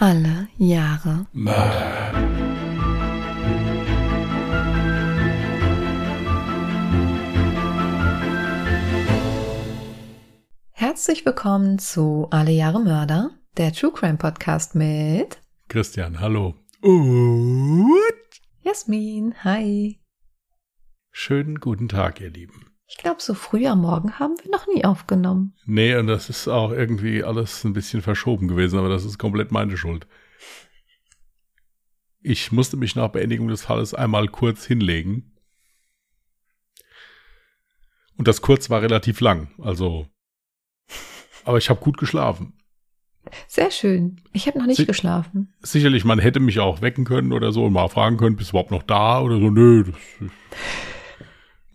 Alle Jahre Mörder. Herzlich willkommen zu Alle Jahre Mörder, der True Crime Podcast mit Christian, hallo. Und Jasmin. Hi. schönen guten Tag, ihr Lieben. Ich glaube, so früh am Morgen haben wir noch nie aufgenommen. Nee, und das ist auch irgendwie alles ein bisschen verschoben gewesen, aber das ist komplett meine Schuld. Ich musste mich nach Beendigung des Falles einmal kurz hinlegen. Und das kurz war relativ lang, also. Aber ich habe gut geschlafen. Sehr schön. Ich habe noch nicht Sie- geschlafen. Sicherlich, man hätte mich auch wecken können oder so und mal fragen können, bist du überhaupt noch da oder so. Nö, das ist,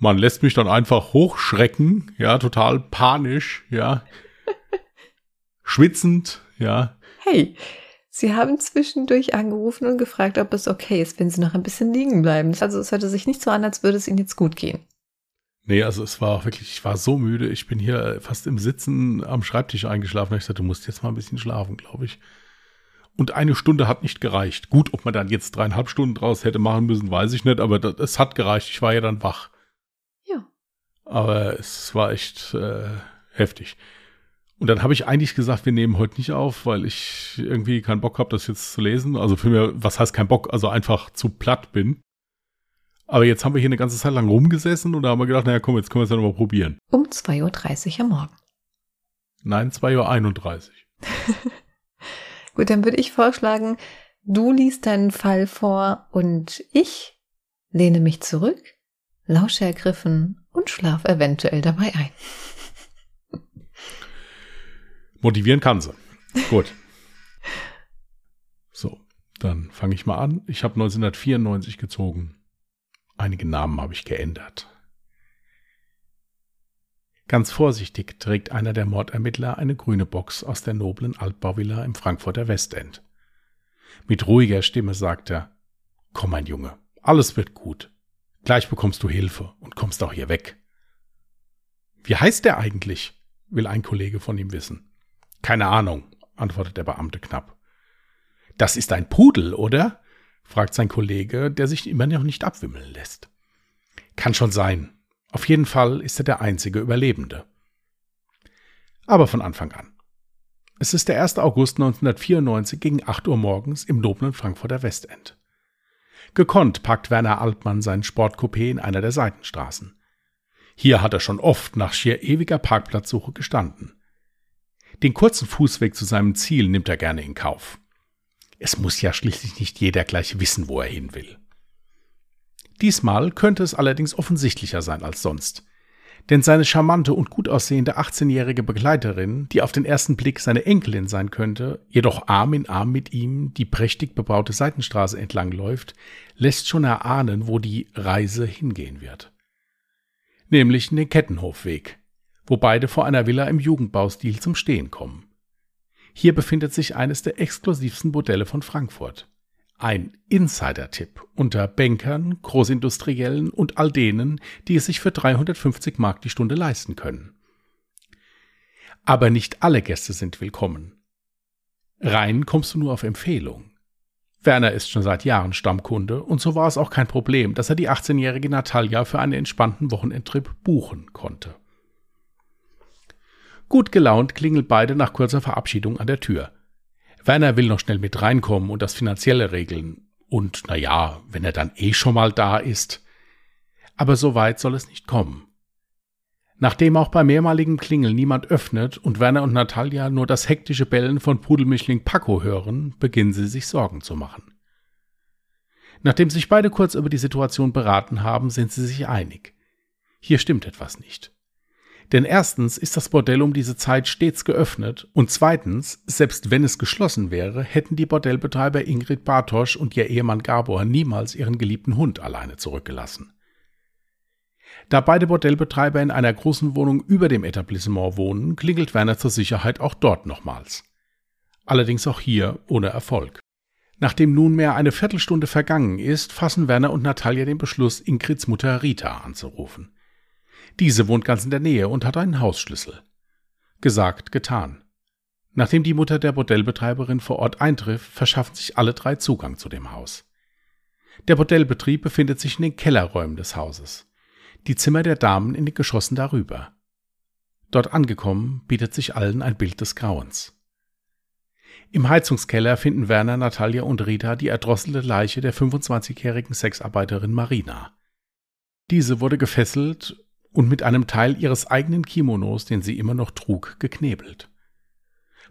man lässt mich dann einfach hochschrecken, ja, total panisch, ja. Schwitzend, ja. Hey, Sie haben zwischendurch angerufen und gefragt, ob es okay ist, wenn Sie noch ein bisschen liegen bleiben. Also es hörte sich nicht so an, als würde es Ihnen jetzt gut gehen. Nee, also es war wirklich, ich war so müde, ich bin hier fast im Sitzen am Schreibtisch eingeschlafen. Ich sagte, du musst jetzt mal ein bisschen schlafen, glaube ich. Und eine Stunde hat nicht gereicht. Gut, ob man dann jetzt dreieinhalb Stunden draus hätte machen müssen, weiß ich nicht, aber es hat gereicht. Ich war ja dann wach. Aber es war echt äh, heftig. Und dann habe ich eigentlich gesagt, wir nehmen heute nicht auf, weil ich irgendwie keinen Bock habe, das jetzt zu lesen. Also für mich, was heißt kein Bock? Also einfach zu platt bin. Aber jetzt haben wir hier eine ganze Zeit lang rumgesessen und da haben wir gedacht, naja, komm, jetzt können wir es ja nochmal probieren. Um 2.30 Uhr am Morgen. Nein, 2.31 Uhr. Gut, dann würde ich vorschlagen, du liest deinen Fall vor und ich lehne mich zurück, lausche ergriffen und schlaf eventuell dabei ein. Motivieren kann sie. Gut. So, dann fange ich mal an. Ich habe 1994 gezogen. Einige Namen habe ich geändert. Ganz vorsichtig trägt einer der Mordermittler eine grüne Box aus der noblen Altbauvilla im Frankfurter Westend. Mit ruhiger Stimme sagt er, Komm, mein Junge, alles wird gut. Gleich bekommst du Hilfe und kommst auch hier weg. Wie heißt der eigentlich? will ein Kollege von ihm wissen. Keine Ahnung, antwortet der Beamte knapp. Das ist ein Pudel, oder? fragt sein Kollege, der sich immer noch nicht abwimmeln lässt. Kann schon sein. Auf jeden Fall ist er der einzige Überlebende. Aber von Anfang an. Es ist der 1. August 1994 gegen 8 Uhr morgens im noblen Frankfurter Westend. Gekonnt packt Werner Altmann seinen Sportcoupé in einer der Seitenstraßen. Hier hat er schon oft nach schier ewiger Parkplatzsuche gestanden. Den kurzen Fußweg zu seinem Ziel nimmt er gerne in Kauf. Es muss ja schließlich nicht jeder gleich wissen, wo er hin will. Diesmal könnte es allerdings offensichtlicher sein als sonst. Denn seine charmante und gut aussehende 18-jährige Begleiterin, die auf den ersten Blick seine Enkelin sein könnte, jedoch Arm in Arm mit ihm die prächtig bebaute Seitenstraße entlang läuft, lässt schon erahnen, wo die Reise hingehen wird. Nämlich in den Kettenhofweg, wo beide vor einer Villa im Jugendbaustil zum Stehen kommen. Hier befindet sich eines der exklusivsten Bordelle von Frankfurt. Ein Insider-Tipp unter Bankern, Großindustriellen und all denen, die es sich für 350 Mark die Stunde leisten können. Aber nicht alle Gäste sind willkommen. Rein kommst du nur auf Empfehlung. Werner ist schon seit Jahren Stammkunde und so war es auch kein Problem, dass er die 18-jährige Natalia für einen entspannten Wochenendtrip buchen konnte. Gut gelaunt klingeln beide nach kurzer Verabschiedung an der Tür. Werner will noch schnell mit reinkommen und das Finanzielle regeln. Und na ja, wenn er dann eh schon mal da ist. Aber so weit soll es nicht kommen. Nachdem auch bei mehrmaligem Klingeln niemand öffnet und Werner und Natalia nur das hektische Bellen von Pudelmischling Paco hören, beginnen sie sich Sorgen zu machen. Nachdem sich beide kurz über die Situation beraten haben, sind sie sich einig. Hier stimmt etwas nicht. Denn erstens ist das Bordell um diese Zeit stets geöffnet und zweitens, selbst wenn es geschlossen wäre, hätten die Bordellbetreiber Ingrid Bartosch und ihr Ehemann Gabor niemals ihren geliebten Hund alleine zurückgelassen. Da beide Bordellbetreiber in einer großen Wohnung über dem Etablissement wohnen, klingelt Werner zur Sicherheit auch dort nochmals. Allerdings auch hier ohne Erfolg. Nachdem nunmehr eine Viertelstunde vergangen ist, fassen Werner und Natalia den Beschluss, Ingrids Mutter Rita anzurufen. Diese wohnt ganz in der Nähe und hat einen Hausschlüssel. Gesagt, getan. Nachdem die Mutter der Bordellbetreiberin vor Ort eintrifft, verschaffen sich alle drei Zugang zu dem Haus. Der Bordellbetrieb befindet sich in den Kellerräumen des Hauses. Die Zimmer der Damen in den Geschossen darüber. Dort angekommen, bietet sich allen ein Bild des Grauens. Im Heizungskeller finden Werner, Natalia und Rita die erdrosselte Leiche der 25-jährigen Sexarbeiterin Marina. Diese wurde gefesselt und mit einem Teil ihres eigenen Kimonos, den sie immer noch trug, geknebelt.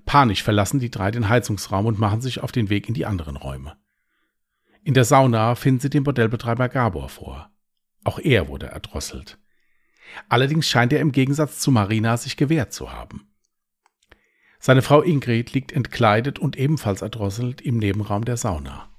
Panisch verlassen die drei den Heizungsraum und machen sich auf den Weg in die anderen Räume. In der Sauna finden sie den Bordellbetreiber Gabor vor. Auch er wurde erdrosselt. Allerdings scheint er im Gegensatz zu Marina sich gewehrt zu haben. Seine Frau Ingrid liegt entkleidet und ebenfalls erdrosselt im Nebenraum der Sauna.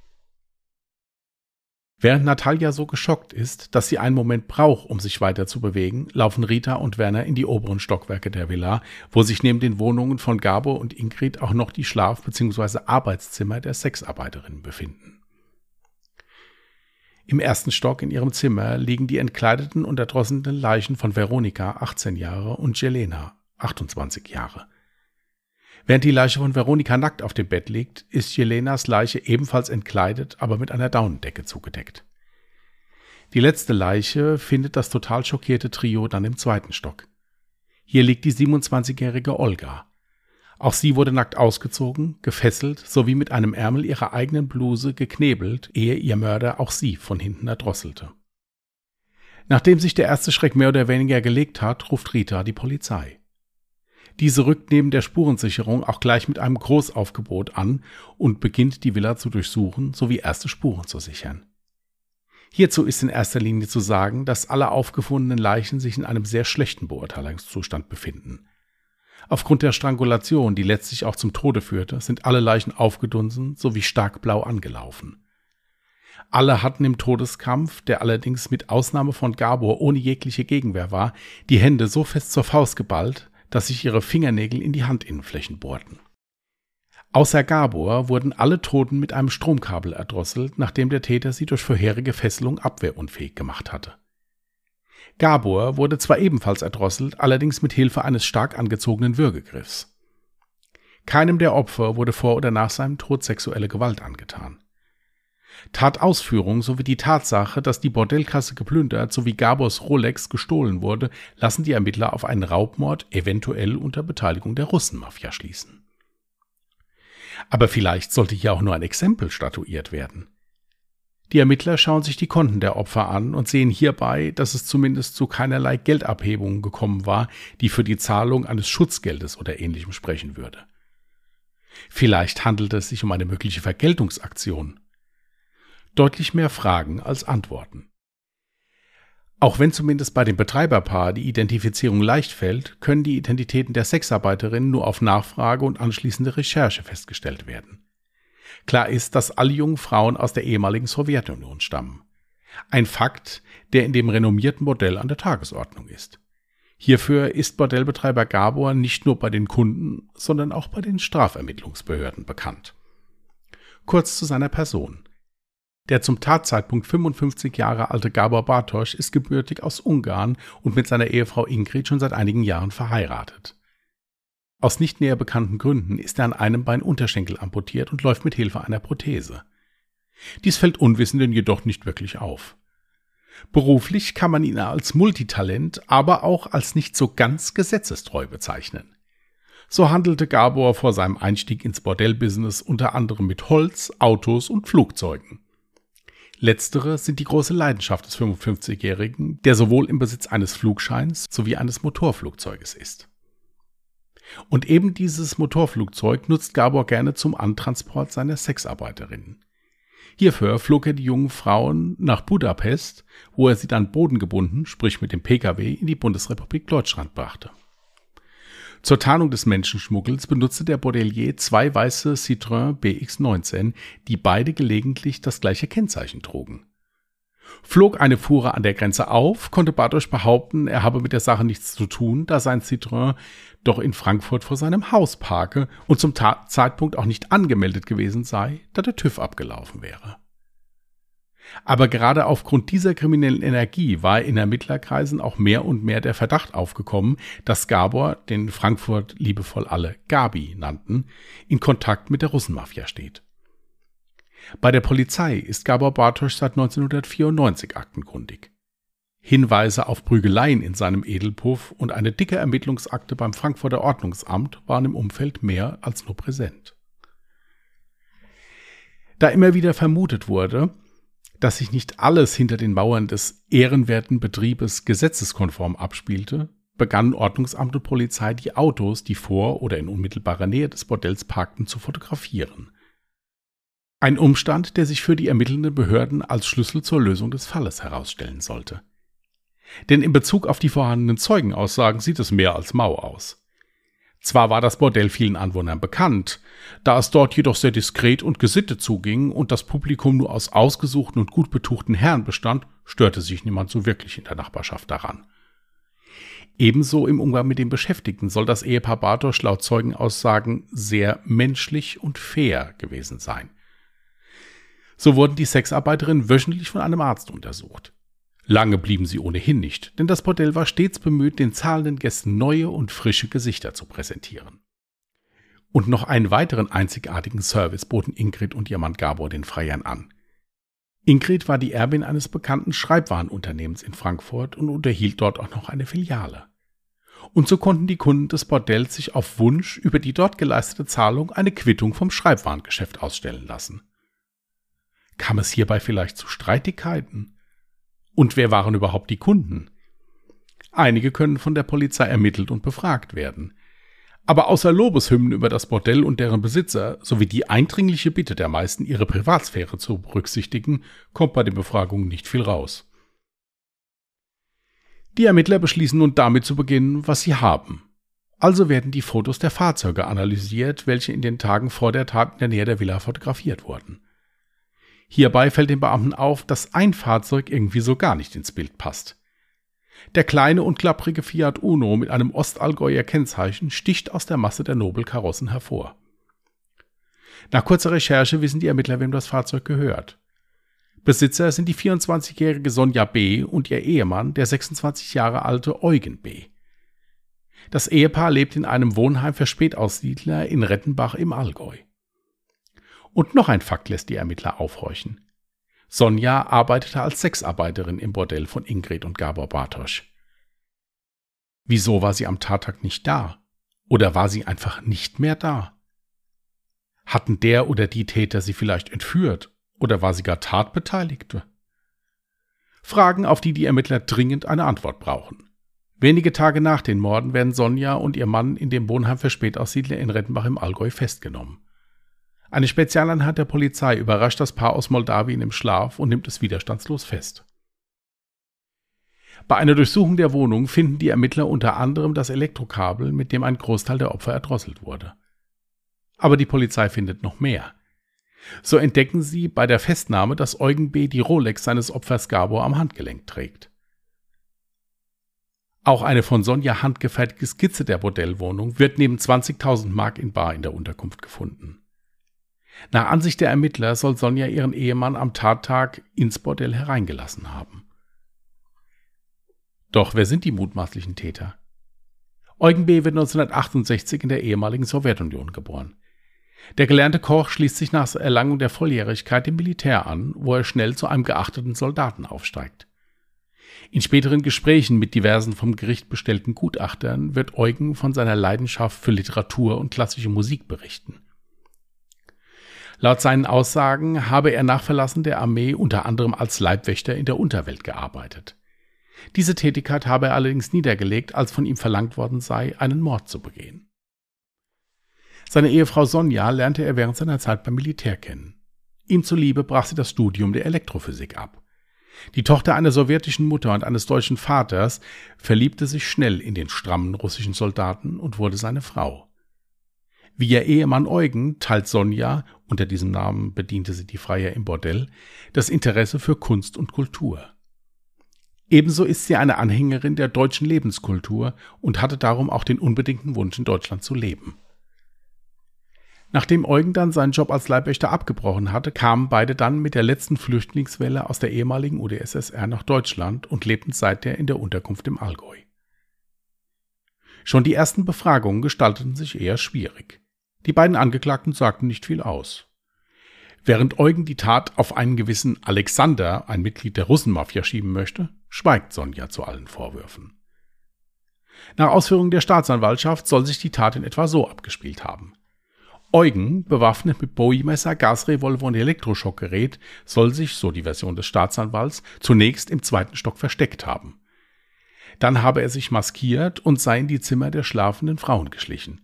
Während Natalia so geschockt ist, dass sie einen Moment braucht, um sich weiter zu bewegen, laufen Rita und Werner in die oberen Stockwerke der Villa, wo sich neben den Wohnungen von Gabor und Ingrid auch noch die Schlaf- bzw. Arbeitszimmer der Sexarbeiterinnen befinden. Im ersten Stock in ihrem Zimmer liegen die entkleideten und erdrosselten Leichen von Veronika, 18 Jahre, und Jelena, 28 Jahre. Während die Leiche von Veronika nackt auf dem Bett liegt, ist Jelenas Leiche ebenfalls entkleidet, aber mit einer Daunendecke zugedeckt. Die letzte Leiche findet das total schockierte Trio dann im zweiten Stock. Hier liegt die 27-jährige Olga. Auch sie wurde nackt ausgezogen, gefesselt sowie mit einem Ärmel ihrer eigenen Bluse geknebelt, ehe ihr Mörder auch sie von hinten erdrosselte. Nachdem sich der erste Schreck mehr oder weniger gelegt hat, ruft Rita die Polizei. Diese rückt neben der Spurensicherung auch gleich mit einem Großaufgebot an und beginnt die Villa zu durchsuchen sowie erste Spuren zu sichern. Hierzu ist in erster Linie zu sagen, dass alle aufgefundenen Leichen sich in einem sehr schlechten Beurteilungszustand befinden. Aufgrund der Strangulation, die letztlich auch zum Tode führte, sind alle Leichen aufgedunsen sowie stark blau angelaufen. Alle hatten im Todeskampf, der allerdings mit Ausnahme von Gabor ohne jegliche Gegenwehr war, die Hände so fest zur Faust geballt, dass sich ihre Fingernägel in die Handinnenflächen bohrten. Außer Gabor wurden alle Toten mit einem Stromkabel erdrosselt, nachdem der Täter sie durch vorherige Fesselung abwehrunfähig gemacht hatte. Gabor wurde zwar ebenfalls erdrosselt, allerdings mit Hilfe eines stark angezogenen Würgegriffs. Keinem der Opfer wurde vor oder nach seinem Tod sexuelle Gewalt angetan. Tatausführung sowie die Tatsache, dass die Bordellkasse geplündert sowie Gabors Rolex gestohlen wurde, lassen die Ermittler auf einen Raubmord eventuell unter Beteiligung der Russenmafia schließen. Aber vielleicht sollte hier auch nur ein Exempel statuiert werden. Die Ermittler schauen sich die Konten der Opfer an und sehen hierbei, dass es zumindest zu keinerlei Geldabhebungen gekommen war, die für die Zahlung eines Schutzgeldes oder ähnlichem sprechen würde. Vielleicht handelt es sich um eine mögliche Vergeltungsaktion deutlich mehr Fragen als Antworten. Auch wenn zumindest bei dem Betreiberpaar die Identifizierung leicht fällt, können die Identitäten der Sexarbeiterinnen nur auf Nachfrage und anschließende Recherche festgestellt werden. Klar ist, dass alle jungen Frauen aus der ehemaligen Sowjetunion stammen. Ein Fakt, der in dem renommierten Bordell an der Tagesordnung ist. Hierfür ist Bordellbetreiber Gabor nicht nur bei den Kunden, sondern auch bei den Strafermittlungsbehörden bekannt. Kurz zu seiner Person. Der zum Tatzeitpunkt 55 Jahre alte Gabor Bartosch ist gebürtig aus Ungarn und mit seiner Ehefrau Ingrid schon seit einigen Jahren verheiratet. Aus nicht näher bekannten Gründen ist er an einem Bein Unterschenkel amputiert und läuft mit Hilfe einer Prothese. Dies fällt Unwissenden jedoch nicht wirklich auf. Beruflich kann man ihn als Multitalent, aber auch als nicht so ganz gesetzestreu bezeichnen. So handelte Gabor vor seinem Einstieg ins Bordellbusiness unter anderem mit Holz, Autos und Flugzeugen. Letztere sind die große Leidenschaft des 55-Jährigen, der sowohl im Besitz eines Flugscheins sowie eines Motorflugzeuges ist. Und eben dieses Motorflugzeug nutzt Gabor gerne zum Antransport seiner Sexarbeiterinnen. Hierfür flog er die jungen Frauen nach Budapest, wo er sie dann bodengebunden, sprich mit dem Pkw, in die Bundesrepublik Deutschland brachte. Zur Tarnung des Menschenschmuggels benutzte der Bordelier zwei weiße Citroën BX19, die beide gelegentlich das gleiche Kennzeichen trugen. Flog eine Fuhre an der Grenze auf, konnte Bartosch behaupten, er habe mit der Sache nichts zu tun, da sein Citroën doch in Frankfurt vor seinem Haus parke und zum Ta Zeitpunkt auch nicht angemeldet gewesen sei, da der TÜV abgelaufen wäre. Aber gerade aufgrund dieser kriminellen Energie war in Ermittlerkreisen auch mehr und mehr der Verdacht aufgekommen, dass Gabor, den Frankfurt liebevoll alle Gabi nannten, in Kontakt mit der Russenmafia steht. Bei der Polizei ist Gabor Bartosch seit 1994 aktenkundig. Hinweise auf Prügeleien in seinem Edelpuff und eine dicke Ermittlungsakte beim Frankfurter Ordnungsamt waren im Umfeld mehr als nur präsent. Da immer wieder vermutet wurde, dass sich nicht alles hinter den Mauern des ehrenwerten Betriebes gesetzeskonform abspielte, begannen Ordnungsamt und Polizei die Autos, die vor oder in unmittelbarer Nähe des Bordells parkten, zu fotografieren. Ein Umstand, der sich für die ermittelnden Behörden als Schlüssel zur Lösung des Falles herausstellen sollte. Denn in Bezug auf die vorhandenen Zeugenaussagen sieht es mehr als mau aus. Zwar war das Bordell vielen Anwohnern bekannt, da es dort jedoch sehr diskret und gesittet zuging und das Publikum nur aus ausgesuchten und gut betuchten Herren bestand, störte sich niemand so wirklich in der Nachbarschaft daran. Ebenso im Umgang mit den Beschäftigten soll das Ehepaar Bartosch laut Zeugenaussagen sehr menschlich und fair gewesen sein. So wurden die Sexarbeiterinnen wöchentlich von einem Arzt untersucht. Lange blieben sie ohnehin nicht, denn das Bordell war stets bemüht, den zahlenden Gästen neue und frische Gesichter zu präsentieren. Und noch einen weiteren einzigartigen Service boten Ingrid und ihr Mann Gabor den Freiern an. Ingrid war die Erbin eines bekannten Schreibwarenunternehmens in Frankfurt und unterhielt dort auch noch eine Filiale. Und so konnten die Kunden des Bordells sich auf Wunsch über die dort geleistete Zahlung eine Quittung vom Schreibwarengeschäft ausstellen lassen. Kam es hierbei vielleicht zu Streitigkeiten? Und wer waren überhaupt die Kunden? Einige können von der Polizei ermittelt und befragt werden. Aber außer Lobeshymnen über das Bordell und deren Besitzer sowie die eindringliche Bitte der meisten, ihre Privatsphäre zu berücksichtigen, kommt bei den Befragungen nicht viel raus. Die Ermittler beschließen nun damit zu beginnen, was sie haben. Also werden die Fotos der Fahrzeuge analysiert, welche in den Tagen vor der Tat in der Nähe der Villa fotografiert wurden. Hierbei fällt den Beamten auf, dass ein Fahrzeug irgendwie so gar nicht ins Bild passt. Der kleine und klapprige Fiat Uno mit einem Ostallgäuer Kennzeichen sticht aus der Masse der Nobelkarossen hervor. Nach kurzer Recherche wissen die Ermittler, wem das Fahrzeug gehört. Besitzer sind die 24-jährige Sonja B. und ihr Ehemann, der 26 Jahre alte Eugen B. Das Ehepaar lebt in einem Wohnheim für Spätaussiedler in Rettenbach im Allgäu. Und noch ein Fakt lässt die Ermittler aufhorchen. Sonja arbeitete als Sexarbeiterin im Bordell von Ingrid und Gabor Bartosch. Wieso war sie am Tattag nicht da? Oder war sie einfach nicht mehr da? Hatten der oder die Täter sie vielleicht entführt? Oder war sie gar Tatbeteiligte? Fragen, auf die die Ermittler dringend eine Antwort brauchen. Wenige Tage nach den Morden werden Sonja und ihr Mann in dem Wohnheim für Spätaussiedler in Rettenbach im Allgäu festgenommen. Eine Spezialeinheit der Polizei überrascht das Paar aus Moldawien im Schlaf und nimmt es widerstandslos fest. Bei einer Durchsuchung der Wohnung finden die Ermittler unter anderem das Elektrokabel, mit dem ein Großteil der Opfer erdrosselt wurde. Aber die Polizei findet noch mehr. So entdecken sie bei der Festnahme, dass Eugen B. die Rolex seines Opfers Gabor am Handgelenk trägt. Auch eine von Sonja handgefertigte Skizze der Bordellwohnung wird neben 20.000 Mark in Bar in der Unterkunft gefunden. Nach Ansicht der Ermittler soll Sonja ihren Ehemann am Tattag ins Bordell hereingelassen haben. Doch wer sind die mutmaßlichen Täter? Eugen B. wird 1968 in der ehemaligen Sowjetunion geboren. Der gelernte Koch schließt sich nach Erlangung der Volljährigkeit dem Militär an, wo er schnell zu einem geachteten Soldaten aufsteigt. In späteren Gesprächen mit diversen vom Gericht bestellten Gutachtern wird Eugen von seiner Leidenschaft für Literatur und klassische Musik berichten. Laut seinen Aussagen habe er nach Verlassen der Armee unter anderem als Leibwächter in der Unterwelt gearbeitet. Diese Tätigkeit habe er allerdings niedergelegt, als von ihm verlangt worden sei, einen Mord zu begehen. Seine Ehefrau Sonja lernte er während seiner Zeit beim Militär kennen. Ihm zuliebe brach sie das Studium der Elektrophysik ab. Die Tochter einer sowjetischen Mutter und eines deutschen Vaters verliebte sich schnell in den strammen russischen Soldaten und wurde seine Frau. Wie ihr Ehemann Eugen teilt Sonja, unter diesem Namen bediente sie die Freier im Bordell, das Interesse für Kunst und Kultur. Ebenso ist sie eine Anhängerin der deutschen Lebenskultur und hatte darum auch den unbedingten Wunsch, in Deutschland zu leben. Nachdem Eugen dann seinen Job als Leibwächter abgebrochen hatte, kamen beide dann mit der letzten Flüchtlingswelle aus der ehemaligen UdSSR nach Deutschland und lebten seither in der Unterkunft im Allgäu. Schon die ersten Befragungen gestalteten sich eher schwierig. Die beiden Angeklagten sagten nicht viel aus. Während Eugen die Tat auf einen gewissen Alexander, ein Mitglied der Russenmafia, schieben möchte, schweigt Sonja zu allen Vorwürfen. Nach Ausführungen der Staatsanwaltschaft soll sich die Tat in etwa so abgespielt haben. Eugen, bewaffnet mit Bowie-Messer, Gasrevolver und Elektroschockgerät, soll sich, so die Version des Staatsanwalts, zunächst im zweiten Stock versteckt haben. Dann habe er sich maskiert und sei in die Zimmer der schlafenden Frauen geschlichen.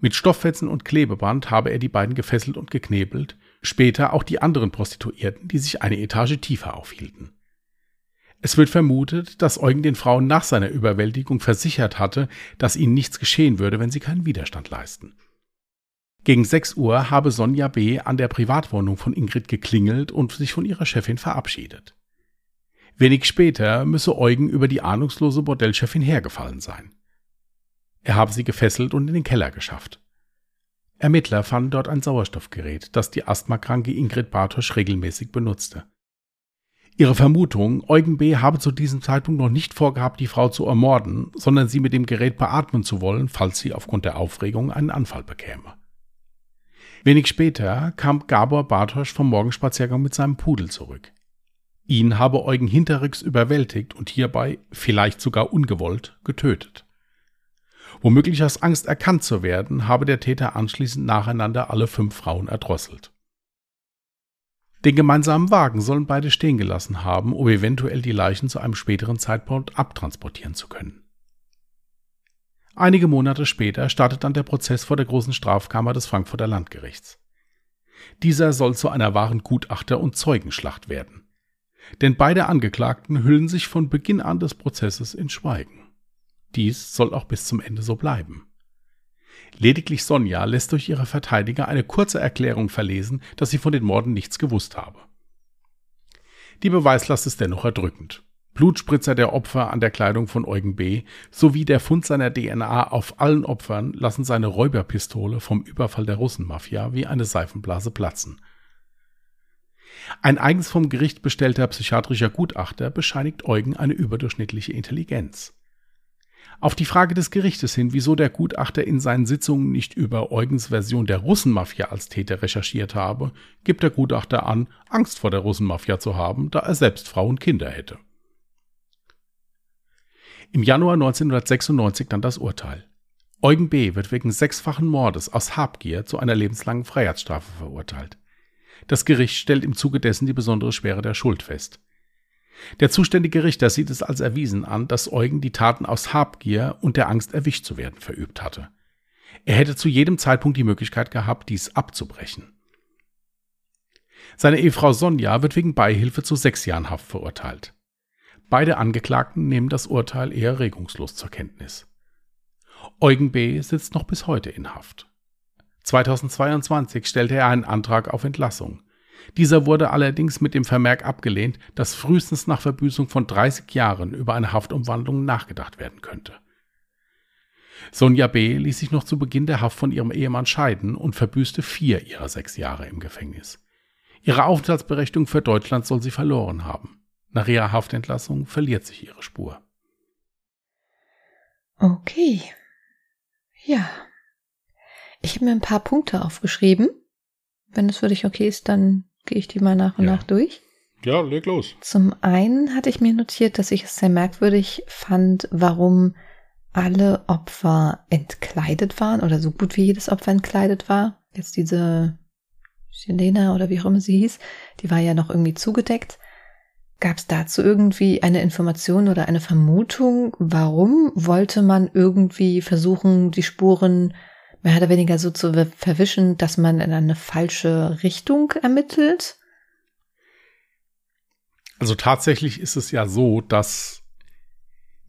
Mit Stofffetzen und Klebeband habe er die beiden gefesselt und geknebelt, später auch die anderen Prostituierten, die sich eine Etage tiefer aufhielten. Es wird vermutet, dass Eugen den Frauen nach seiner Überwältigung versichert hatte, dass ihnen nichts geschehen würde, wenn sie keinen Widerstand leisten. Gegen 6 Uhr habe Sonja B. an der Privatwohnung von Ingrid geklingelt und sich von ihrer Chefin verabschiedet. Wenig später müsse Eugen über die ahnungslose Bordellchefin hergefallen sein. Er habe sie gefesselt und in den Keller geschafft. Ermittler fanden dort ein Sauerstoffgerät, das die asthmakranke Ingrid Bartosch regelmäßig benutzte. Ihre Vermutung, Eugen B. habe zu diesem Zeitpunkt noch nicht vorgehabt, die Frau zu ermorden, sondern sie mit dem Gerät beatmen zu wollen, falls sie aufgrund der Aufregung einen Anfall bekäme. Wenig später kam Gabor Bartosch vom Morgenspaziergang mit seinem Pudel zurück. Ihn habe Eugen hinterrücks überwältigt und hierbei, vielleicht sogar ungewollt, getötet. Womöglich aus Angst erkannt zu werden, habe der Täter anschließend nacheinander alle fünf Frauen erdrosselt. Den gemeinsamen Wagen sollen beide stehen gelassen haben, um eventuell die Leichen zu einem späteren Zeitpunkt abtransportieren zu können. Einige Monate später startet dann der Prozess vor der großen Strafkammer des Frankfurter Landgerichts. Dieser soll zu einer wahren Gutachter- und Zeugenschlacht werden. Denn beide Angeklagten hüllen sich von Beginn an des Prozesses in Schweigen. Dies soll auch bis zum Ende so bleiben. Lediglich Sonja lässt durch ihre Verteidiger eine kurze Erklärung verlesen, dass sie von den Morden nichts gewusst habe. Die Beweislast ist dennoch erdrückend. Blutspritzer der Opfer an der Kleidung von Eugen B. sowie der Fund seiner DNA auf allen Opfern lassen seine Räuberpistole vom Überfall der Russenmafia wie eine Seifenblase platzen. Ein eigens vom Gericht bestellter psychiatrischer Gutachter bescheinigt Eugen eine überdurchschnittliche Intelligenz. Auf die Frage des Gerichtes hin, wieso der Gutachter in seinen Sitzungen nicht über Eugens Version der Russenmafia als Täter recherchiert habe, gibt der Gutachter an, Angst vor der Russenmafia zu haben, da er selbst Frau und Kinder hätte. Im Januar 1996 dann das Urteil. Eugen B. wird wegen sechsfachen Mordes aus Habgier zu einer lebenslangen Freiheitsstrafe verurteilt. Das Gericht stellt im Zuge dessen die besondere Schwere der Schuld fest. Der zuständige Richter sieht es als erwiesen an, dass Eugen die Taten aus Habgier und der Angst erwischt zu werden verübt hatte. Er hätte zu jedem Zeitpunkt die Möglichkeit gehabt, dies abzubrechen. Seine Ehefrau Sonja wird wegen Beihilfe zu sechs Jahren Haft verurteilt. Beide Angeklagten nehmen das Urteil eher regungslos zur Kenntnis. Eugen B. sitzt noch bis heute in Haft. 2022 stellte er einen Antrag auf Entlassung. Dieser wurde allerdings mit dem Vermerk abgelehnt, dass frühestens nach Verbüßung von 30 Jahren über eine Haftumwandlung nachgedacht werden könnte. Sonja B. ließ sich noch zu Beginn der Haft von ihrem Ehemann scheiden und verbüßte vier ihrer sechs Jahre im Gefängnis. Ihre Aufenthaltsberechtigung für Deutschland soll sie verloren haben. Nach ihrer Haftentlassung verliert sich ihre Spur. Okay. Ja. Ich habe mir ein paar Punkte aufgeschrieben. Wenn es für dich okay ist, dann gehe ich die mal nach und ja. nach durch. Ja, leg los. Zum einen hatte ich mir notiert, dass ich es sehr merkwürdig fand, warum alle Opfer entkleidet waren oder so gut wie jedes Opfer entkleidet war. Jetzt diese Selena oder wie auch immer sie hieß, die war ja noch irgendwie zugedeckt. Gab es dazu irgendwie eine Information oder eine Vermutung? Warum wollte man irgendwie versuchen, die Spuren mehr oder weniger so zu verwischen, dass man in eine falsche Richtung ermittelt? Also tatsächlich ist es ja so, dass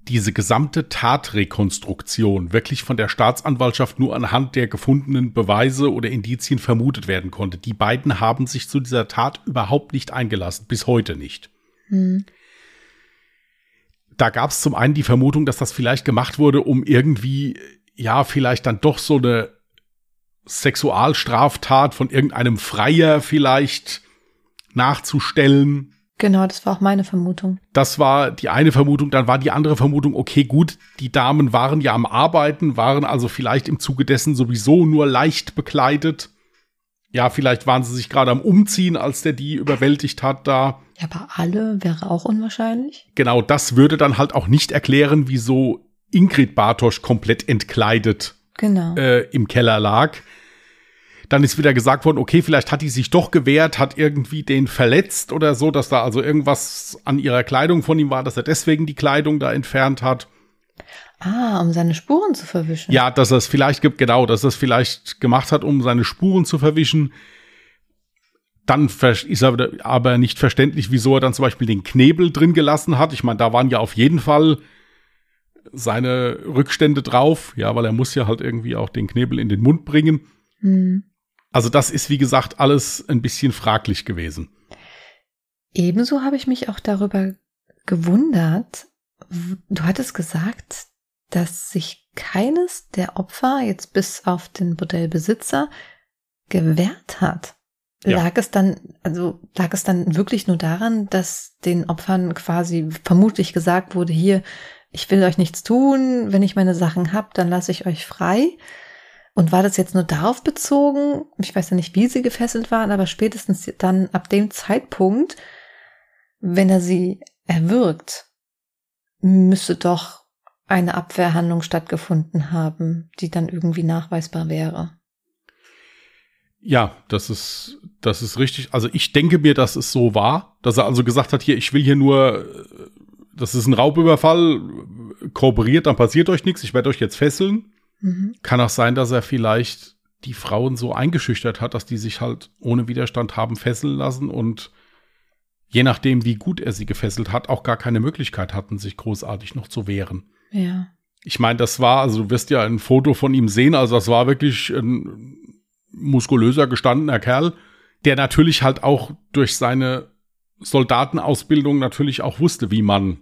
diese gesamte Tatrekonstruktion wirklich von der Staatsanwaltschaft nur anhand der gefundenen Beweise oder Indizien vermutet werden konnte. Die beiden haben sich zu dieser Tat überhaupt nicht eingelassen, bis heute nicht. Hm. Da gab es zum einen die Vermutung, dass das vielleicht gemacht wurde, um irgendwie ja, vielleicht dann doch so eine Sexualstraftat von irgendeinem Freier vielleicht nachzustellen. Genau, das war auch meine Vermutung. Das war die eine Vermutung. Dann war die andere Vermutung, okay, gut, die Damen waren ja am Arbeiten, waren also vielleicht im Zuge dessen sowieso nur leicht bekleidet. Ja, vielleicht waren sie sich gerade am Umziehen, als der die überwältigt hat da. Ja, aber alle wäre auch unwahrscheinlich. Genau, das würde dann halt auch nicht erklären, wieso Ingrid Bartosch komplett entkleidet Genau. äh, im Keller lag. Dann ist wieder gesagt worden, okay, vielleicht hat die sich doch gewehrt, hat irgendwie den verletzt oder so, dass da also irgendwas an ihrer Kleidung von ihm war, dass er deswegen die Kleidung da entfernt hat. ah, um seine Spuren zu verwischen. Ja, dass er es vielleicht gibt, genau, dass er es vielleicht gemacht hat, um seine Spuren zu verwischen. Dann ist er aber nicht verständlich, wieso er dann zum Beispiel den Knebel drin gelassen hat. Ich meine, da waren ja auf jeden Fall seine Rückstände drauf, ja, weil er muss ja halt irgendwie auch den Knebel in den Mund bringen. Hm. Also das ist, wie gesagt, alles ein bisschen fraglich gewesen. Ebenso habe ich mich auch darüber gewundert. Du hattest gesagt, dass sich keines der Opfer, jetzt bis auf den Bordellbesitzer, gewehrt hat. Ja. Lag es dann, also lag es dann wirklich nur daran, dass den Opfern quasi vermutlich gesagt wurde, hier, ich will euch nichts tun, wenn ich meine Sachen hab, dann lasse ich euch frei. Und war das jetzt nur darauf bezogen? Ich weiß ja nicht, wie sie gefesselt waren, aber spätestens dann ab dem Zeitpunkt, wenn er sie erwürgt, müsste doch eine Abwehrhandlung stattgefunden haben, die dann irgendwie nachweisbar wäre. Ja, das ist, das ist richtig. Also ich denke mir, dass es so war, dass er also gesagt hat, hier, ich will hier nur, äh, das ist ein Raubüberfall, kooperiert, dann passiert euch nichts, ich werde euch jetzt fesseln. Mhm. Kann auch sein, dass er vielleicht die Frauen so eingeschüchtert hat, dass die sich halt ohne Widerstand haben fesseln lassen und je nachdem, wie gut er sie gefesselt hat, auch gar keine Möglichkeit hatten, sich großartig noch zu wehren. Ja. Ich meine, das war, also du wirst ja ein Foto von ihm sehen, also das war wirklich ein muskulöser, gestandener Kerl, der natürlich halt auch durch seine Soldatenausbildung natürlich auch wusste, wie man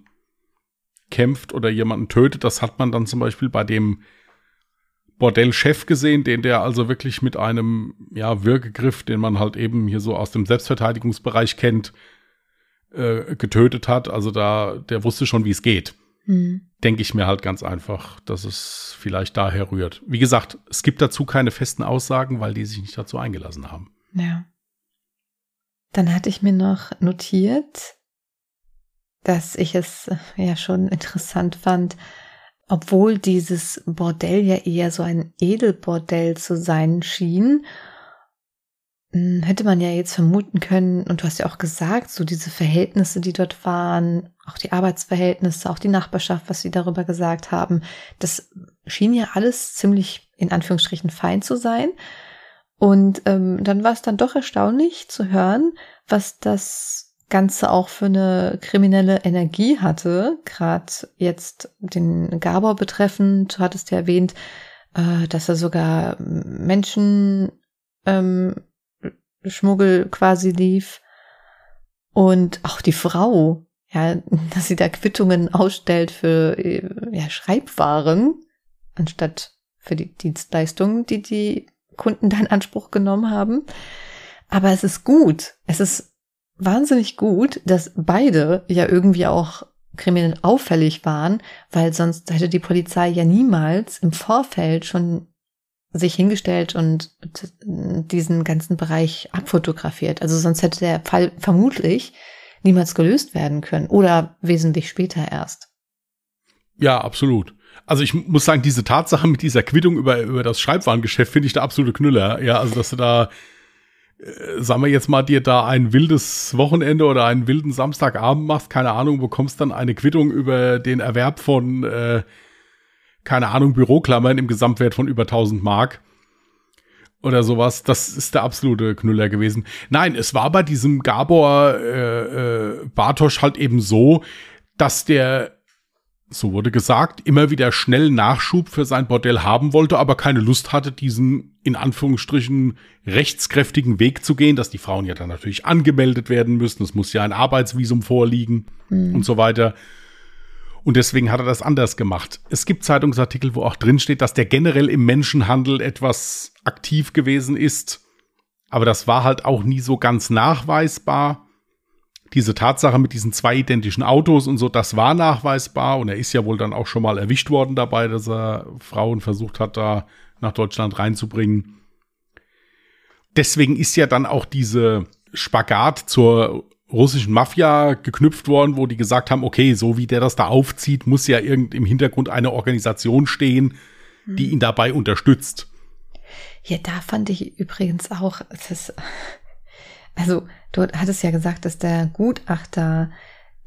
kämpft oder jemanden tötet. Das hat man dann zum Beispiel bei dem Bordellchef gesehen, den der also wirklich mit einem ja, Würgegriff, den man halt eben hier so aus dem Selbstverteidigungsbereich kennt, äh, getötet hat. Also da, der wusste schon, wie es geht Hm. denke ich mir halt ganz einfach, dass es vielleicht daher rührt. Wie gesagt, es gibt dazu keine festen Aussagen, weil die sich nicht dazu eingelassen haben. Ja. Dann hatte ich mir noch notiert, dass ich es äh, ja schon interessant fand, obwohl dieses Bordell ja eher so ein Edelbordell zu sein schien, hm, hätte man ja jetzt vermuten können, und du hast ja auch gesagt, so diese Verhältnisse, die dort waren, auch die Arbeitsverhältnisse, auch die Nachbarschaft, was sie darüber gesagt haben, das schien ja alles ziemlich in Anführungsstrichen fein zu sein. Und ähm, dann war es dann doch erstaunlich zu hören, was das Ganze auch für eine kriminelle Energie hatte. Gerade jetzt den Gabor betreffend, du hattest ja erwähnt, äh, dass er sogar Menschen ähm, Schmuggel quasi lief. Und auch die Frau, ja, dass sie da Quittungen ausstellt für äh, ja, Schreibwaren, anstatt für die Dienstleistungen, die die Kunden da in Anspruch genommen haben. Aber es ist gut. Es ist wahnsinnig gut, dass beide ja irgendwie auch kriminell auffällig waren, weil sonst hätte die Polizei ja niemals im Vorfeld schon sich hingestellt und diesen ganzen Bereich abfotografiert. Also sonst hätte der Fall vermutlich niemals gelöst werden können oder wesentlich später erst. Ja, absolut. Also ich muss sagen, diese Tatsache mit dieser Quittung über, über das Schreibwarengeschäft finde ich der absolute Knüller. Ja, also dass du da, sagen wir jetzt mal, dir da ein wildes Wochenende oder einen wilden Samstagabend machst, keine Ahnung, bekommst dann eine Quittung über den Erwerb von, äh, keine Ahnung, Büroklammern im Gesamtwert von über 1000 Mark oder sowas. Das ist der absolute Knüller gewesen. Nein, es war bei diesem Gabor äh, äh, Bartosch halt eben so, dass der so wurde gesagt, immer wieder schnell Nachschub für sein Bordell haben wollte, aber keine Lust hatte, diesen in Anführungsstrichen rechtskräftigen Weg zu gehen, dass die Frauen ja dann natürlich angemeldet werden müssen. Es muss ja ein Arbeitsvisum vorliegen Hm. und so weiter. Und deswegen hat er das anders gemacht. Es gibt Zeitungsartikel, wo auch drin steht, dass der generell im Menschenhandel etwas aktiv gewesen ist. Aber das war halt auch nie so ganz nachweisbar. Diese Tatsache mit diesen zwei identischen Autos und so, das war nachweisbar. Und er ist ja wohl dann auch schon mal erwischt worden dabei, dass er Frauen versucht hat, da nach Deutschland reinzubringen. Deswegen ist ja dann auch diese Spagat zur russischen Mafia geknüpft worden, wo die gesagt haben, okay, so wie der das da aufzieht, muss ja irgend im Hintergrund eine Organisation stehen, die ihn dabei unterstützt. Ja, da fand ich übrigens auch, das, also du hattest ja gesagt, dass der Gutachter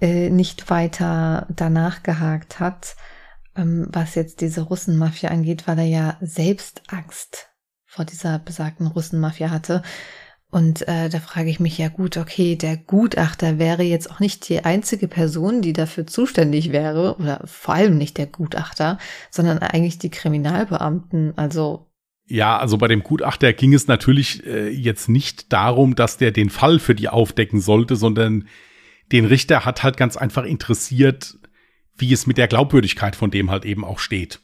äh, nicht weiter danach gehakt hat, ähm, was jetzt diese Russenmafia angeht, weil er ja selbst Angst vor dieser besagten Russenmafia hatte. Und äh, da frage ich mich ja gut, okay, der Gutachter wäre jetzt auch nicht die einzige Person, die dafür zuständig wäre, oder vor allem nicht der Gutachter, sondern eigentlich die Kriminalbeamten. Also ja, also bei dem Gutachter ging es natürlich äh, jetzt nicht darum, dass der den Fall für die aufdecken sollte, sondern den Richter hat halt ganz einfach interessiert, wie es mit der Glaubwürdigkeit von dem halt eben auch steht.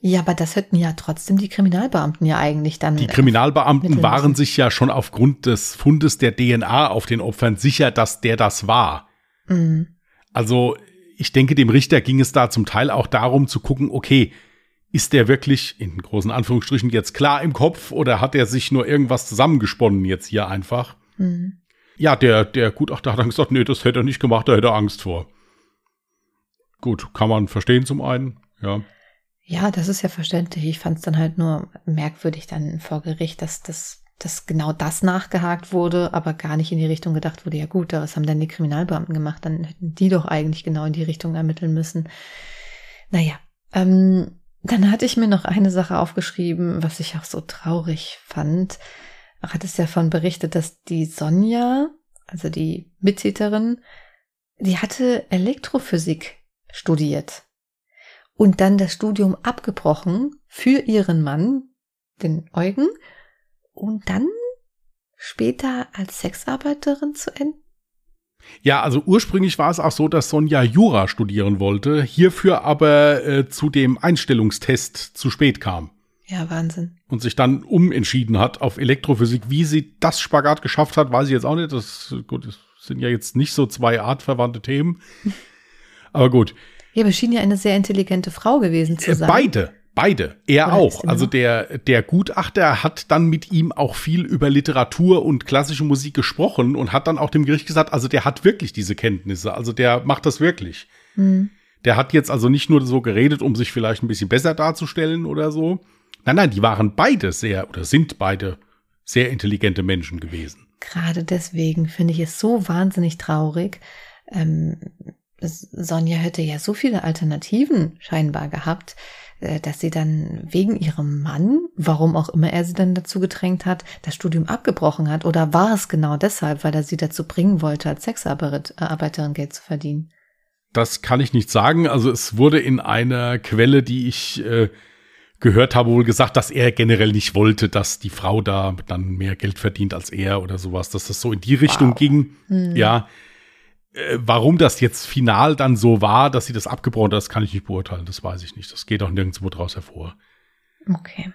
Ja, aber das hätten ja trotzdem die Kriminalbeamten ja eigentlich dann. Die Kriminalbeamten waren sich ja schon aufgrund des Fundes der DNA auf den Opfern sicher, dass der das war. Mhm. Also ich denke, dem Richter ging es da zum Teil auch darum zu gucken, okay, ist der wirklich in großen Anführungsstrichen jetzt klar im Kopf oder hat er sich nur irgendwas zusammengesponnen jetzt hier einfach? Mhm. Ja, der, der Gutachter hat dann gesagt, nee, das hätte er nicht gemacht, da hätte er Angst vor. Gut, kann man verstehen zum einen, ja. Ja, das ist ja verständlich. Ich fand es dann halt nur merkwürdig dann vor Gericht, dass das dass genau das nachgehakt wurde, aber gar nicht in die Richtung gedacht wurde, ja gut, was haben denn die Kriminalbeamten gemacht? Dann hätten die doch eigentlich genau in die Richtung ermitteln müssen. Naja, ähm, dann hatte ich mir noch eine Sache aufgeschrieben, was ich auch so traurig fand. Hat es ja davon berichtet, dass die Sonja, also die Mittäterin, die hatte Elektrophysik studiert und dann das Studium abgebrochen für ihren Mann, den Eugen, und dann später als Sexarbeiterin zu enden? Ja, also ursprünglich war es auch so, dass Sonja Jura studieren wollte, hierfür aber äh, zu dem Einstellungstest zu spät kam. Ja, Wahnsinn. Und sich dann umentschieden hat auf Elektrophysik. Wie sie das Spagat geschafft hat, weiß ich jetzt auch nicht. Das, gut, das sind ja jetzt nicht so zwei artverwandte Themen. Aber gut. Ja, aber schien ja eine sehr intelligente Frau gewesen zu äh, sein. Beide, beide. Er auch. Also der, der Gutachter hat dann mit ihm auch viel über Literatur und klassische Musik gesprochen und hat dann auch dem Gericht gesagt, also der hat wirklich diese Kenntnisse. Also der macht das wirklich. Mhm. Der hat jetzt also nicht nur so geredet, um sich vielleicht ein bisschen besser darzustellen oder so. Nein, nein, die waren beide sehr oder sind beide sehr intelligente Menschen gewesen. Gerade deswegen finde ich es so wahnsinnig traurig, ähm, Sonja hätte ja so viele Alternativen scheinbar gehabt, dass sie dann wegen ihrem Mann, warum auch immer er sie dann dazu gedrängt hat, das Studium abgebrochen hat. Oder war es genau deshalb, weil er sie dazu bringen wollte, als Sexarbeiterin Geld zu verdienen? Das kann ich nicht sagen. Also es wurde in einer Quelle, die ich äh, gehört habe, wohl gesagt, dass er generell nicht wollte, dass die Frau da dann mehr Geld verdient als er oder sowas, dass das so in die Richtung wow. ging. Hm. Ja, äh, warum das jetzt final dann so war, dass sie das abgebrochen hat, das kann ich nicht beurteilen. Das weiß ich nicht. Das geht auch nirgendwo draus hervor. Okay.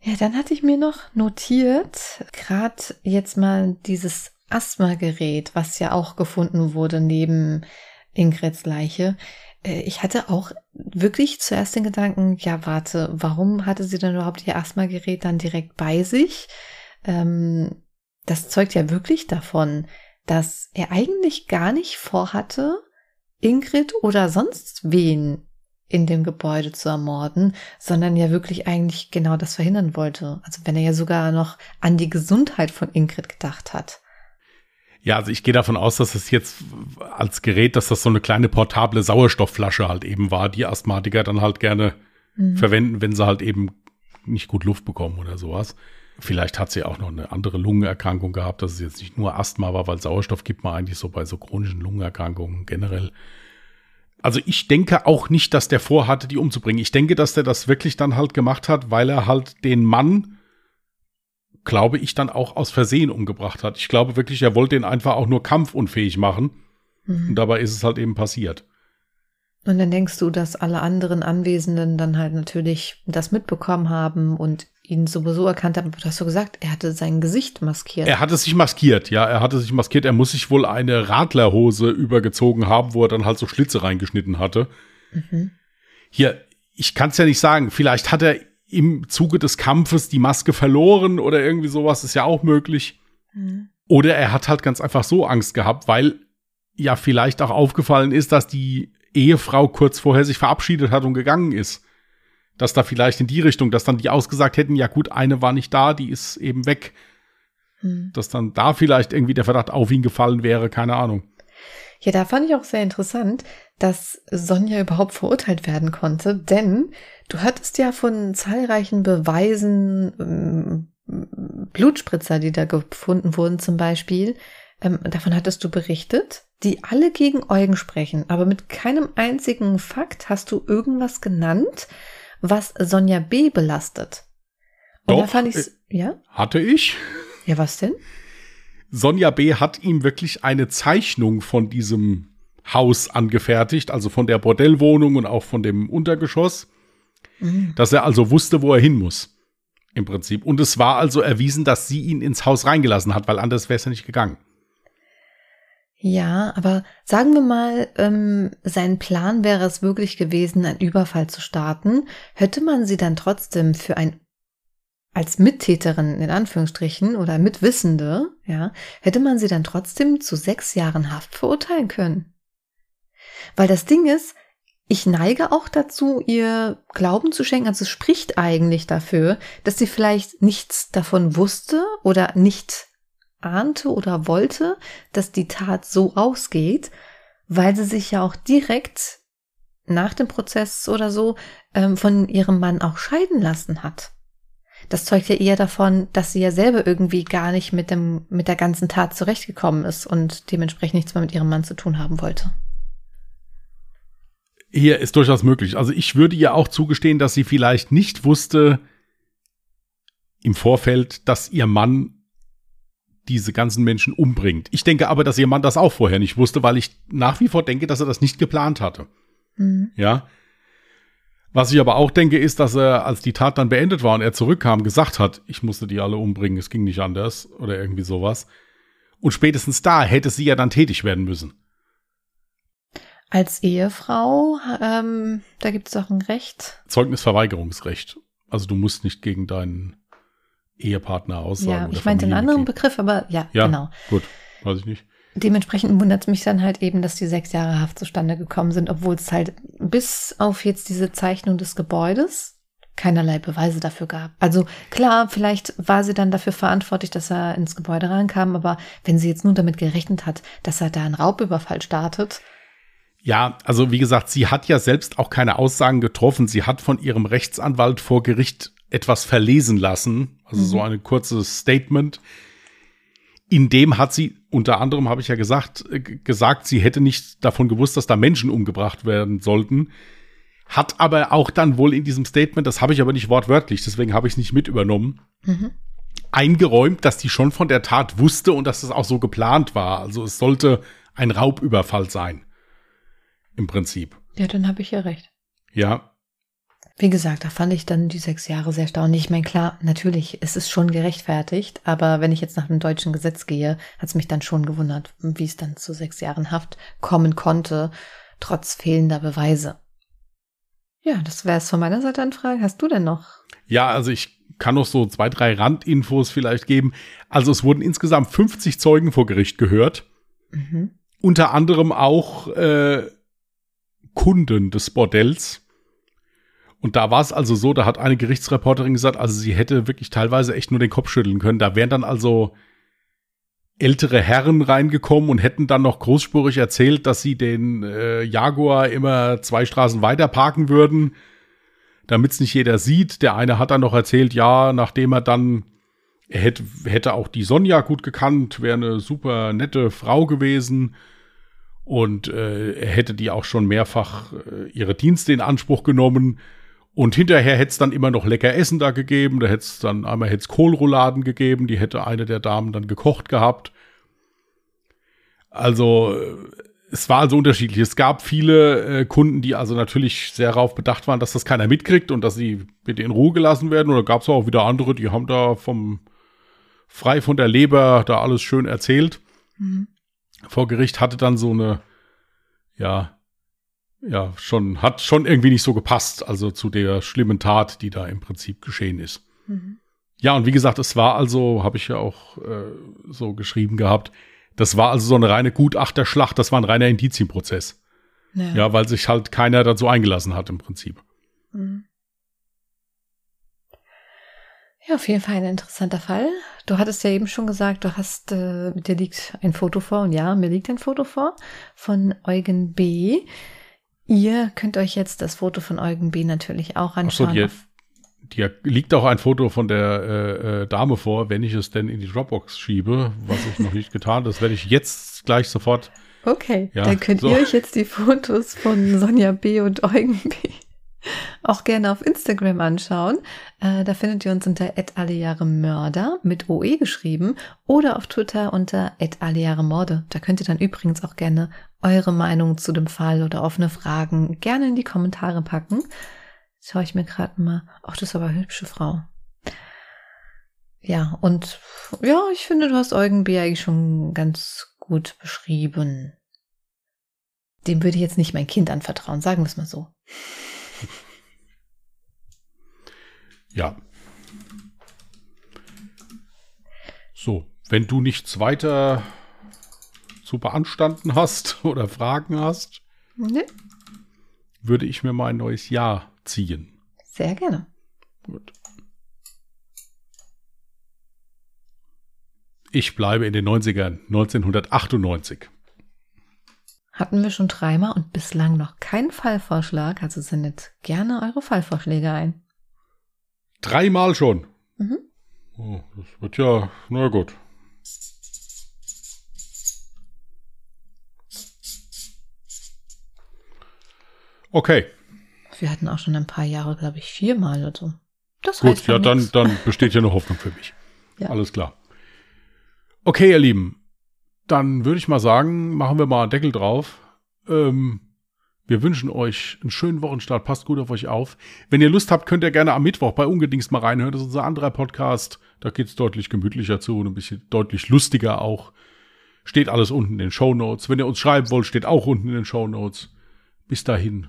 Ja, dann hatte ich mir noch notiert, gerade jetzt mal dieses Asthma-Gerät, was ja auch gefunden wurde neben Ingrids Leiche. Äh, ich hatte auch wirklich zuerst den Gedanken, ja, warte, warum hatte sie denn überhaupt ihr Asthma-Gerät dann direkt bei sich? Ähm, das zeugt ja wirklich davon, dass er eigentlich gar nicht vorhatte, Ingrid oder sonst wen in dem Gebäude zu ermorden, sondern ja wirklich eigentlich genau das verhindern wollte. Also wenn er ja sogar noch an die Gesundheit von Ingrid gedacht hat. Ja, also ich gehe davon aus, dass es jetzt als Gerät, dass das so eine kleine portable Sauerstoffflasche halt eben war, die Asthmatiker dann halt gerne mhm. verwenden, wenn sie halt eben nicht gut Luft bekommen oder sowas. Vielleicht hat sie auch noch eine andere Lungenerkrankung gehabt, dass es jetzt nicht nur Asthma war, weil Sauerstoff gibt man eigentlich so bei so chronischen Lungenerkrankungen generell. Also ich denke auch nicht, dass der vorhatte, die umzubringen. Ich denke, dass der das wirklich dann halt gemacht hat, weil er halt den Mann, glaube ich, dann auch aus Versehen umgebracht hat. Ich glaube wirklich, er wollte ihn einfach auch nur kampfunfähig machen. Mhm. Und dabei ist es halt eben passiert. Und dann denkst du, dass alle anderen Anwesenden dann halt natürlich das mitbekommen haben und ihn sowieso erkannt haben. Du hast so gesagt, er hatte sein Gesicht maskiert. Er hatte sich maskiert, ja, er hatte sich maskiert. Er muss sich wohl eine Radlerhose übergezogen haben, wo er dann halt so Schlitze reingeschnitten hatte. Mhm. Hier, ich kann es ja nicht sagen. Vielleicht hat er im Zuge des Kampfes die Maske verloren oder irgendwie sowas, ist ja auch möglich. Mhm. Oder er hat halt ganz einfach so Angst gehabt, weil ja vielleicht auch aufgefallen ist, dass die Ehefrau kurz vorher sich verabschiedet hat und gegangen ist. Dass da vielleicht in die Richtung, dass dann die ausgesagt hätten, ja gut, eine war nicht da, die ist eben weg. Hm. Dass dann da vielleicht irgendwie der Verdacht auf ihn gefallen wäre, keine Ahnung. Ja, da fand ich auch sehr interessant, dass Sonja überhaupt verurteilt werden konnte, denn du hattest ja von zahlreichen Beweisen, ähm, Blutspritzer, die da gefunden wurden zum Beispiel, ähm, davon hattest du berichtet, die alle gegen Eugen sprechen, aber mit keinem einzigen Fakt hast du irgendwas genannt, was Sonja B. belastet. Und Doch, da fand ich's, äh, ja? Hatte ich. Ja, was denn? Sonja B. hat ihm wirklich eine Zeichnung von diesem Haus angefertigt, also von der Bordellwohnung und auch von dem Untergeschoss, mhm. dass er also wusste, wo er hin muss. Im Prinzip. Und es war also erwiesen, dass sie ihn ins Haus reingelassen hat, weil anders wäre es ja nicht gegangen. Ja, aber sagen wir mal, ähm, sein Plan wäre es wirklich gewesen, einen Überfall zu starten. Hätte man sie dann trotzdem für ein als Mittäterin in Anführungsstrichen oder Mitwissende, ja, hätte man sie dann trotzdem zu sechs Jahren Haft verurteilen können. Weil das Ding ist, ich neige auch dazu, ihr Glauben zu schenken. Also es spricht eigentlich dafür, dass sie vielleicht nichts davon wusste oder nicht ahnte oder wollte, dass die Tat so ausgeht, weil sie sich ja auch direkt nach dem Prozess oder so ähm, von ihrem Mann auch scheiden lassen hat. Das zeugt ja eher davon, dass sie ja selber irgendwie gar nicht mit dem, mit der ganzen Tat zurechtgekommen ist und dementsprechend nichts mehr mit ihrem Mann zu tun haben wollte. Hier ist durchaus möglich. Also ich würde ihr auch zugestehen, dass sie vielleicht nicht wusste im Vorfeld, dass ihr Mann diese ganzen Menschen umbringt. Ich denke aber, dass ihr Mann das auch vorher nicht wusste, weil ich nach wie vor denke, dass er das nicht geplant hatte. Mhm. Ja. Was ich aber auch denke, ist, dass er, als die Tat dann beendet war und er zurückkam, gesagt hat, ich musste die alle umbringen, es ging nicht anders oder irgendwie sowas. Und spätestens da hätte sie ja dann tätig werden müssen. Als Ehefrau, ähm, da gibt es auch ein Recht. Zeugnisverweigerungsrecht. Also du musst nicht gegen deinen Ehepartner aussagen. Ja, ich meinte einen anderen Begriff, aber ja, ja, genau. Gut, weiß ich nicht. Dementsprechend wundert es mich dann halt eben, dass die sechs Jahre Haft zustande gekommen sind, obwohl es halt bis auf jetzt diese Zeichnung des Gebäudes keinerlei Beweise dafür gab. Also klar, vielleicht war sie dann dafür verantwortlich, dass er ins Gebäude reinkam, aber wenn sie jetzt nur damit gerechnet hat, dass er da einen Raubüberfall startet. Ja, also wie gesagt, sie hat ja selbst auch keine Aussagen getroffen. Sie hat von ihrem Rechtsanwalt vor Gericht etwas verlesen lassen, also mhm. so ein kurzes Statement. In dem hat sie, unter anderem habe ich ja gesagt, äh, gesagt, sie hätte nicht davon gewusst, dass da Menschen umgebracht werden sollten. Hat aber auch dann wohl in diesem Statement, das habe ich aber nicht wortwörtlich, deswegen habe ich es nicht mit übernommen, mhm. eingeräumt, dass die schon von der Tat wusste und dass es auch so geplant war. Also es sollte ein Raubüberfall sein. Im Prinzip. Ja, dann habe ich ja recht. Ja, wie gesagt, da fand ich dann die sechs Jahre sehr erstaunlich. Ich meine, klar, natürlich, es ist schon gerechtfertigt, aber wenn ich jetzt nach dem deutschen Gesetz gehe, hat es mich dann schon gewundert, wie es dann zu sechs Jahren Haft kommen konnte, trotz fehlender Beweise. Ja, das wäre es von meiner Seite an Frage. Hast du denn noch? Ja, also ich kann noch so zwei, drei Randinfos vielleicht geben. Also es wurden insgesamt 50 Zeugen vor Gericht gehört. Mhm. Unter anderem auch äh, Kunden des Bordells und da war es also so, da hat eine Gerichtsreporterin gesagt, also sie hätte wirklich teilweise echt nur den Kopf schütteln können. Da wären dann also ältere Herren reingekommen und hätten dann noch großspurig erzählt, dass sie den äh, Jaguar immer zwei Straßen weiter parken würden, damit es nicht jeder sieht. Der eine hat dann noch erzählt, ja, nachdem er dann, er hätte, hätte auch die Sonja gut gekannt, wäre eine super nette Frau gewesen. Und äh, er hätte die auch schon mehrfach äh, ihre Dienste in Anspruch genommen. Und hinterher hätte es dann immer noch lecker Essen da gegeben. Da hätte es dann einmal hätte Kohlrouladen gegeben, die hätte eine der Damen dann gekocht gehabt. Also es war also unterschiedlich. Es gab viele äh, Kunden, die also natürlich sehr darauf bedacht waren, dass das keiner mitkriegt und dass sie bitte in Ruhe gelassen werden. Oder gab es auch wieder andere, die haben da vom frei von der Leber da alles schön erzählt. Mhm. Vor Gericht hatte dann so eine, ja, ja, schon, hat schon irgendwie nicht so gepasst, also zu der schlimmen Tat, die da im Prinzip geschehen ist. Mhm. Ja, und wie gesagt, es war also, habe ich ja auch äh, so geschrieben gehabt, das war also so eine reine Gutachterschlacht, das war ein reiner Indizienprozess. Ja. ja, weil sich halt keiner dazu eingelassen hat im Prinzip. Mhm. Ja, auf jeden Fall ein interessanter Fall. Du hattest ja eben schon gesagt, du hast, äh, dir liegt ein Foto vor und ja, mir liegt ein Foto vor von Eugen B. Ihr könnt euch jetzt das Foto von Eugen B natürlich auch anschauen. Ach so, dir liegt auch ein Foto von der äh, äh, Dame vor, wenn ich es denn in die Dropbox schiebe, was ich noch nicht getan habe. Das werde ich jetzt gleich sofort. Okay, ja, dann könnt so. ihr euch jetzt die Fotos von Sonja B. und Eugen B. auch gerne auf Instagram anschauen. Äh, da findet ihr uns unter Mörder mit OE geschrieben oder auf Twitter unter Morde. Da könnt ihr dann übrigens auch gerne eure Meinung zu dem Fall oder offene Fragen gerne in die Kommentare packen. Jetzt schaue ich mir gerade mal. Ach, das ist aber eine hübsche Frau. Ja, und ja, ich finde, du hast Eugen B. eigentlich schon ganz gut beschrieben. Dem würde ich jetzt nicht mein Kind anvertrauen, sagen wir es mal so. Ja. So, wenn du nichts weiter zu beanstanden hast oder Fragen hast, nee. würde ich mir mal ein neues Jahr ziehen. Sehr gerne. Gut. Ich bleibe in den 90ern, 1998. Hatten wir schon dreimal und bislang noch keinen Fallvorschlag, also sendet gerne eure Fallvorschläge ein. Dreimal schon? Mhm. Oh, das wird ja, na gut. Okay. Wir hatten auch schon ein paar Jahre, glaube ich, viermal oder so. Das Gut, ja, dann, dann besteht ja eine Hoffnung für mich. Ja. Alles klar. Okay, ihr Lieben. Dann würde ich mal sagen, machen wir mal einen Deckel drauf. Ähm, wir wünschen euch einen schönen Wochenstart. Passt gut auf euch auf. Wenn ihr Lust habt, könnt ihr gerne am Mittwoch bei Ungedingst mal reinhören. Das ist unser anderer Podcast. Da geht es deutlich gemütlicher zu und ein bisschen deutlich lustiger auch. Steht alles unten in den Show Notes. Wenn ihr uns schreiben wollt, steht auch unten in den Show Notes. Bis dahin.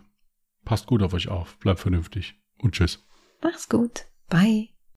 Passt gut auf euch auf, bleibt vernünftig und tschüss. Mach's gut. Bye.